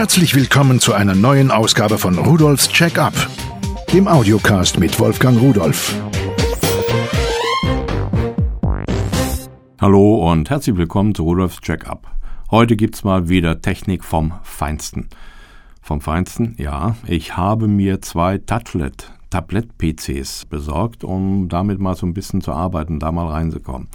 Herzlich willkommen zu einer neuen Ausgabe von Rudolfs Check-up, dem Audiocast mit Wolfgang Rudolf. Hallo und herzlich willkommen zu Rudolfs Check-up. Heute gibt's mal wieder Technik vom Feinsten. Vom Feinsten, ja. Ich habe mir zwei Tablet-PCs besorgt, um damit mal so ein bisschen zu arbeiten, da mal reinzukommen.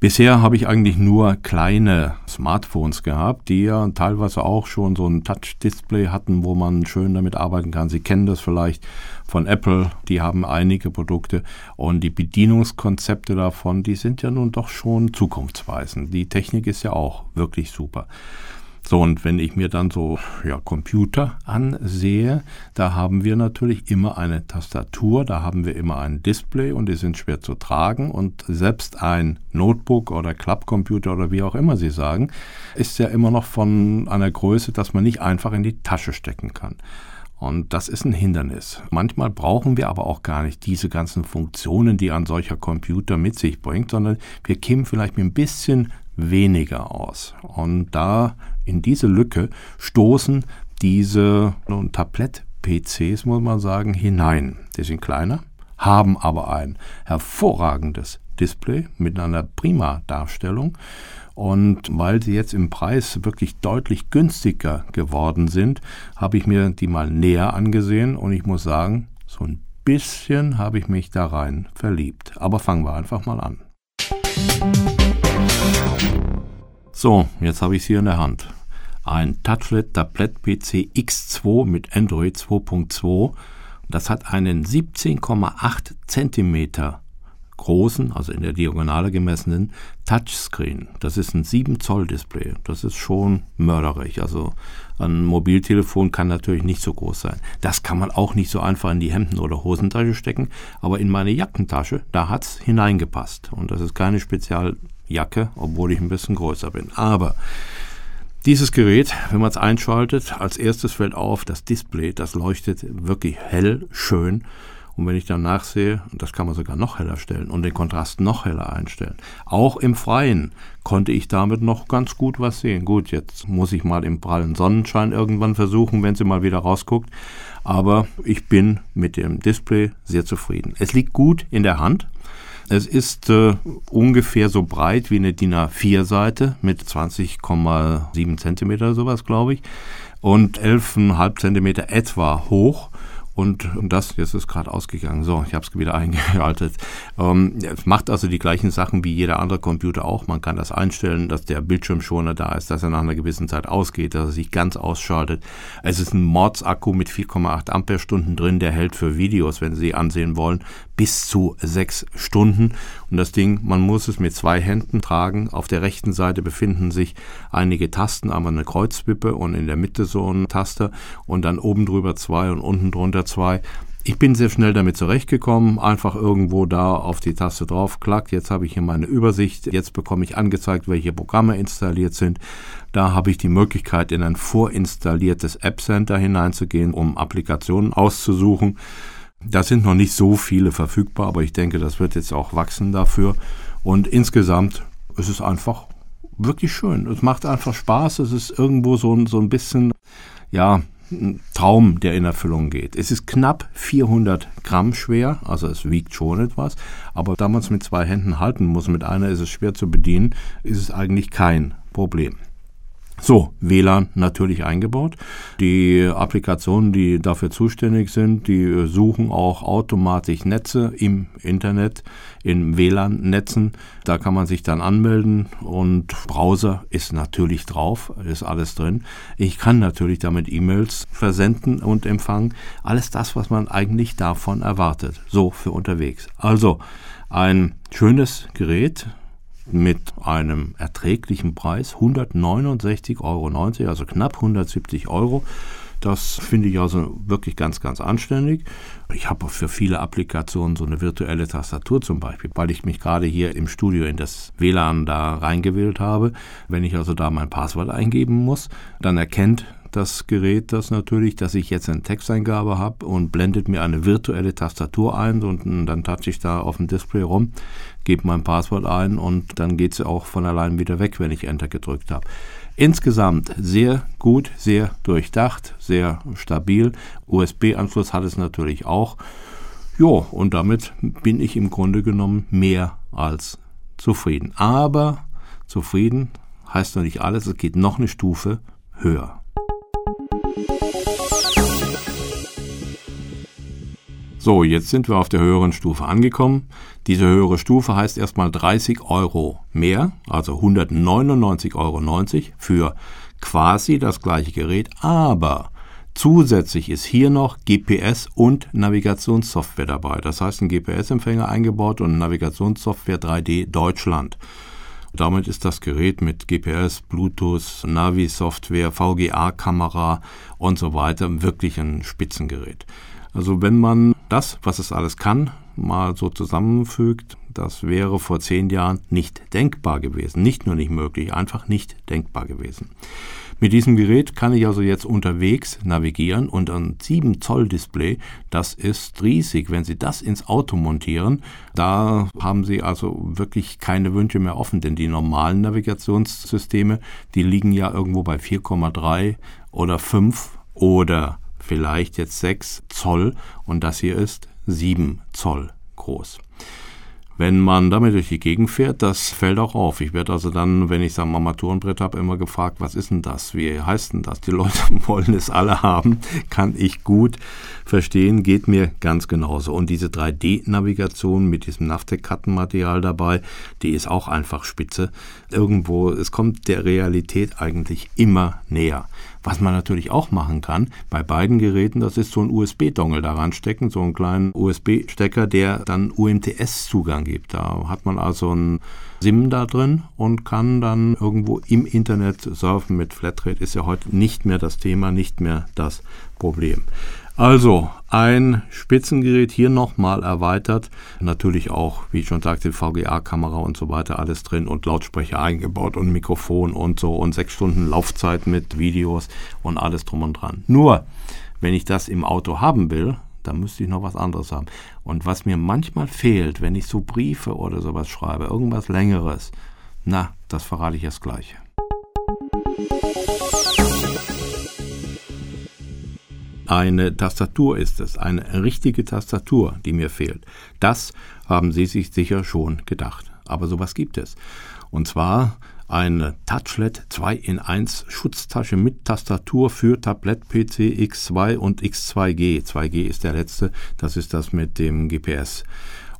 Bisher habe ich eigentlich nur kleine Smartphones gehabt, die ja teilweise auch schon so ein Touch-Display hatten, wo man schön damit arbeiten kann. Sie kennen das vielleicht von Apple, die haben einige Produkte und die Bedienungskonzepte davon, die sind ja nun doch schon zukunftsweisend. Die Technik ist ja auch wirklich super. So, und wenn ich mir dann so ja, Computer ansehe, da haben wir natürlich immer eine Tastatur, da haben wir immer ein Display und die sind schwer zu tragen. Und selbst ein Notebook oder Klappcomputer oder wie auch immer Sie sagen, ist ja immer noch von einer Größe, dass man nicht einfach in die Tasche stecken kann. Und das ist ein Hindernis. Manchmal brauchen wir aber auch gar nicht diese ganzen Funktionen, die ein solcher Computer mit sich bringt, sondern wir kämen vielleicht mit ein bisschen weniger aus. Und da in diese Lücke stoßen diese Tablett-PCs, muss man sagen, hinein. Die sind kleiner, haben aber ein hervorragendes Display mit einer prima Darstellung. Und weil sie jetzt im Preis wirklich deutlich günstiger geworden sind, habe ich mir die mal näher angesehen und ich muss sagen, so ein bisschen habe ich mich da rein verliebt. Aber fangen wir einfach mal an. So, jetzt habe ich sie in der Hand. Ein Touchlet Tablet PC X2 mit Android 2.2. Das hat einen 17,8 cm großen, also in der Diagonale gemessenen Touchscreen. Das ist ein 7 Zoll Display. Das ist schon mörderig. Also ein Mobiltelefon kann natürlich nicht so groß sein. Das kann man auch nicht so einfach in die Hemden- oder Hosentasche stecken, aber in meine Jackentasche, da hat's hineingepasst. Und das ist keine Spezialjacke, obwohl ich ein bisschen größer bin. Aber dieses Gerät, wenn man es einschaltet, als erstes fällt auf, das Display, das leuchtet wirklich hell, schön und wenn ich dann nachsehe, das kann man sogar noch heller stellen und den Kontrast noch heller einstellen. Auch im Freien konnte ich damit noch ganz gut was sehen. Gut, jetzt muss ich mal im prallen Sonnenschein irgendwann versuchen, wenn sie mal wieder rausguckt. Aber ich bin mit dem Display sehr zufrieden. Es liegt gut in der Hand. Es ist äh, ungefähr so breit wie eine DIN A4-Seite mit 20,7 Zentimeter sowas, glaube ich. Und 11,5 Zentimeter etwa hoch. Und, das, jetzt ist gerade ausgegangen. So, ich habe es wieder eingeschaltet. Ähm, es macht also die gleichen Sachen wie jeder andere Computer auch. Man kann das einstellen, dass der Bildschirmschoner da ist, dass er nach einer gewissen Zeit ausgeht, dass er sich ganz ausschaltet. Es ist ein Mordsakku mit 4,8 Ampere-Stunden drin, der hält für Videos, wenn Sie ansehen wollen, bis zu sechs Stunden. Und das Ding, man muss es mit zwei Händen tragen. Auf der rechten Seite befinden sich einige Tasten, einmal eine Kreuzwippe und in der Mitte so ein Taster und dann oben drüber zwei und unten drunter zwei. Ich bin sehr schnell damit zurechtgekommen, einfach irgendwo da auf die Taste drauf, klack, jetzt habe ich hier meine Übersicht, jetzt bekomme ich angezeigt, welche Programme installiert sind. Da habe ich die Möglichkeit, in ein vorinstalliertes App Center hineinzugehen, um Applikationen auszusuchen. Da sind noch nicht so viele verfügbar, aber ich denke, das wird jetzt auch wachsen dafür. Und insgesamt ist es einfach wirklich schön. Es macht einfach Spaß. Es ist irgendwo so, so ein bisschen, ja, Traum, der in Erfüllung geht. Es ist knapp 400 Gramm schwer, also es wiegt schon etwas, aber da man es mit zwei Händen halten muss, mit einer ist es schwer zu bedienen, ist es eigentlich kein Problem. So, WLAN natürlich eingebaut. Die Applikationen, die dafür zuständig sind, die suchen auch automatisch Netze im Internet, in WLAN-Netzen. Da kann man sich dann anmelden und Browser ist natürlich drauf, ist alles drin. Ich kann natürlich damit E-Mails versenden und empfangen. Alles das, was man eigentlich davon erwartet. So für unterwegs. Also ein schönes Gerät, mit einem erträglichen Preis 169,90 Euro, also knapp 170 Euro. Das finde ich also wirklich ganz, ganz anständig. Ich habe für viele Applikationen so eine virtuelle Tastatur zum Beispiel, weil ich mich gerade hier im Studio in das WLAN da reingewählt habe. Wenn ich also da mein Passwort eingeben muss, dann erkennt das Gerät das natürlich, dass ich jetzt eine Texteingabe habe und blendet mir eine virtuelle Tastatur ein und dann touche ich da auf dem Display rum, gebe mein Passwort ein und dann geht es auch von allein wieder weg, wenn ich Enter gedrückt habe. Insgesamt sehr gut, sehr durchdacht, sehr stabil. USB-Anschluss hat es natürlich auch. Ja, und damit bin ich im Grunde genommen mehr als zufrieden. Aber zufrieden heißt noch nicht alles, es geht noch eine Stufe höher. So, jetzt sind wir auf der höheren Stufe angekommen. Diese höhere Stufe heißt erstmal 30 Euro mehr, also 199,90 Euro für quasi das gleiche Gerät, aber zusätzlich ist hier noch GPS und Navigationssoftware dabei. Das heißt, ein GPS-Empfänger eingebaut und Navigationssoftware 3D Deutschland. Damit ist das Gerät mit GPS, Bluetooth, Navi-Software, VGA-Kamera und so weiter wirklich ein Spitzengerät. Also wenn man das, was es alles kann, mal so zusammenfügt, das wäre vor zehn Jahren nicht denkbar gewesen. Nicht nur nicht möglich, einfach nicht denkbar gewesen. Mit diesem Gerät kann ich also jetzt unterwegs navigieren und ein 7 Zoll Display, das ist riesig. Wenn Sie das ins Auto montieren, da haben Sie also wirklich keine Wünsche mehr offen, denn die normalen Navigationssysteme, die liegen ja irgendwo bei 4,3 oder 5 oder vielleicht jetzt 6 Zoll und das hier ist 7 Zoll groß. Wenn man damit durch die Gegend fährt, das fällt auch auf. Ich werde also dann, wenn ich wir Armaturenbrett habe, immer gefragt, was ist denn das? Wie heißt denn das? Die Leute wollen es alle haben, kann ich gut verstehen, geht mir ganz genauso. Und diese 3D-Navigation mit diesem Navtec-Kartenmaterial dabei, die ist auch einfach spitze. Irgendwo, es kommt der Realität eigentlich immer näher. Was man natürlich auch machen kann, bei beiden Geräten, das ist so ein USB-Dongle daran stecken, so einen kleinen USB-Stecker, der dann UMTS-Zugang gibt. Da hat man also einen SIM da drin und kann dann irgendwo im Internet surfen mit Flatrate. Ist ja heute nicht mehr das Thema, nicht mehr das Problem. Also ein Spitzengerät hier nochmal erweitert. Natürlich auch, wie ich schon sagte, VGA-Kamera und so weiter, alles drin und Lautsprecher eingebaut und Mikrofon und so und sechs Stunden Laufzeit mit Videos und alles drum und dran. Nur, wenn ich das im Auto haben will, dann müsste ich noch was anderes haben. Und was mir manchmal fehlt, wenn ich so Briefe oder sowas schreibe, irgendwas längeres, na, das verrate ich erst gleich. Eine Tastatur ist es, eine richtige Tastatur, die mir fehlt. Das haben Sie sich sicher schon gedacht. Aber sowas gibt es. Und zwar eine Touchlet 2 in 1 Schutztasche mit Tastatur für Tablet PC X2 und X2G. 2G ist der letzte, das ist das mit dem GPS.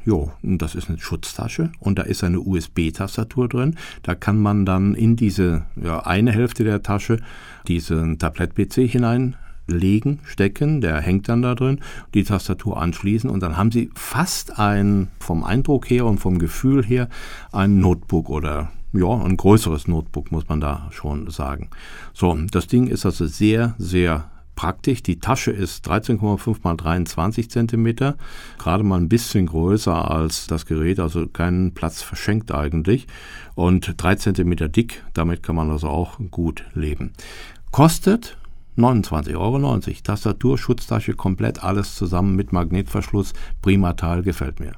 Jo, das ist eine Schutztasche und da ist eine USB-Tastatur drin. Da kann man dann in diese ja, eine Hälfte der Tasche diesen Tablet-PC hinein legen, stecken, der hängt dann da drin, die Tastatur anschließen und dann haben Sie fast ein, vom Eindruck her und vom Gefühl her, ein Notebook oder ja, ein größeres Notebook, muss man da schon sagen. So, das Ding ist also sehr, sehr praktisch. Die Tasche ist 13,5 mal 23 Zentimeter, gerade mal ein bisschen größer als das Gerät, also keinen Platz verschenkt eigentlich. Und 3 Zentimeter dick, damit kann man also auch gut leben. Kostet 29,90 Euro. Tastatur, Schutztasche, komplett alles zusammen mit Magnetverschluss. Prima Teil, gefällt mir.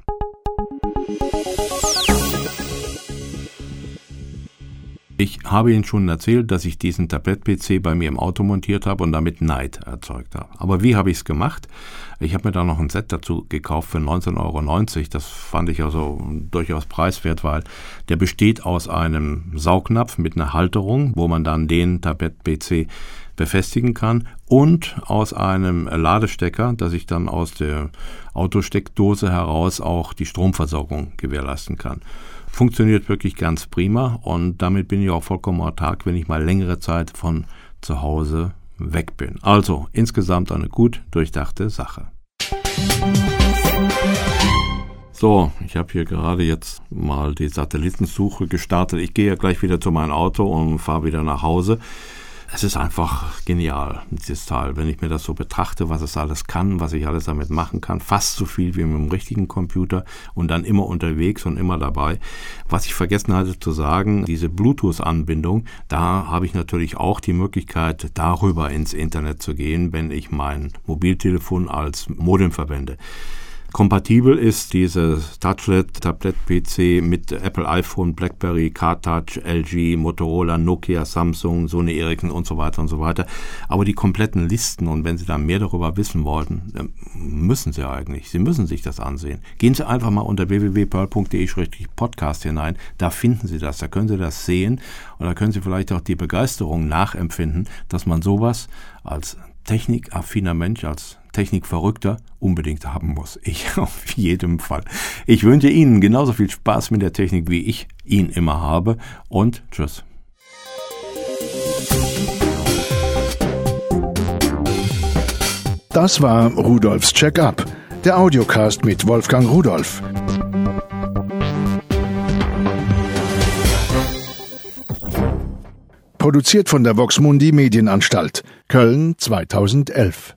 Ich habe Ihnen schon erzählt, dass ich diesen Tablet-PC bei mir im Auto montiert habe und damit Neid erzeugt habe. Aber wie habe ich es gemacht? Ich habe mir da noch ein Set dazu gekauft für 19,90 Euro. Das fand ich also durchaus preiswert, weil der besteht aus einem Saugnapf mit einer Halterung, wo man dann den Tablet-PC befestigen kann und aus einem Ladestecker, dass ich dann aus der Autosteckdose heraus auch die Stromversorgung gewährleisten kann. Funktioniert wirklich ganz prima und damit bin ich auch vollkommen autark, wenn ich mal längere Zeit von zu Hause weg bin. Also insgesamt eine gut durchdachte Sache. So, ich habe hier gerade jetzt mal die Satellitensuche gestartet. Ich gehe ja gleich wieder zu meinem Auto und fahre wieder nach Hause. Es ist einfach genial, dieses Teil. Wenn ich mir das so betrachte, was es alles kann, was ich alles damit machen kann, fast so viel wie mit dem richtigen Computer und dann immer unterwegs und immer dabei. Was ich vergessen hatte zu sagen, diese Bluetooth-Anbindung, da habe ich natürlich auch die Möglichkeit, darüber ins Internet zu gehen, wenn ich mein Mobiltelefon als Modem verwende. Kompatibel ist dieses Touchlet Tablet PC mit Apple iPhone, BlackBerry, CarTouch, LG, Motorola, Nokia, Samsung, Sony Ericsson und so weiter und so weiter. Aber die kompletten Listen und wenn Sie da mehr darüber wissen wollten, müssen Sie eigentlich. Sie müssen sich das ansehen. Gehen Sie einfach mal unter www.pearl.de-podcast hinein. Da finden Sie das. Da können Sie das sehen und da können Sie vielleicht auch die Begeisterung nachempfinden, dass man sowas als technikaffiner Mensch, als Technikverrückter unbedingt haben muss. Ich auf jeden Fall. Ich wünsche Ihnen genauso viel Spaß mit der Technik, wie ich ihn immer habe. Und tschüss. Das war Rudolfs Check-up, der Audiocast mit Wolfgang Rudolf. Produziert von der Voxmundi Medienanstalt, Köln 2011.